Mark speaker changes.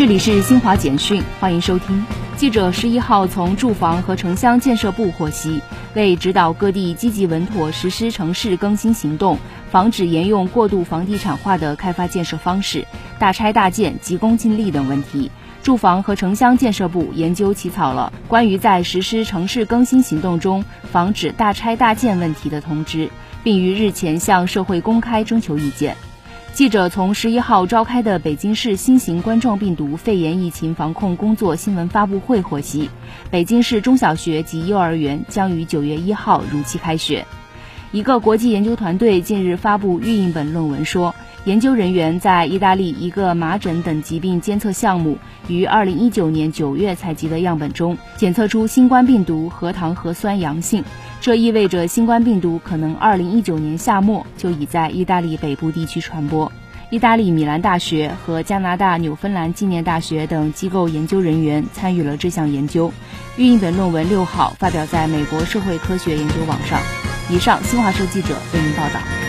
Speaker 1: 这里是新华简讯，欢迎收听。记者十一号从住房和城乡建设部获悉，为指导各地积极稳妥实施城市更新行动，防止沿用过度房地产化的开发建设方式、大拆大建、急功近利等问题，住房和城乡建设部研究起草了关于在实施城市更新行动中防止大拆大建问题的通知，并于日前向社会公开征求意见。记者从十一号召开的北京市新型冠状病毒肺炎疫情防控工作新闻发布会获悉，北京市中小学及幼儿园将于九月一号如期开学。一个国际研究团队近日发布预印本论文说，研究人员在意大利一个麻疹等疾病监测项目于二零一九年九月采集的样本中检测出新冠病毒核糖核酸阳性。这意味着新冠病毒可能二零一九年夏末就已在意大利北部地区传播。意大利米兰大学和加拿大纽芬兰纪念大学等机构研究人员参与了这项研究。预印本论文六号发表在美国社会科学研究网上。以上，新华社记者为您报道。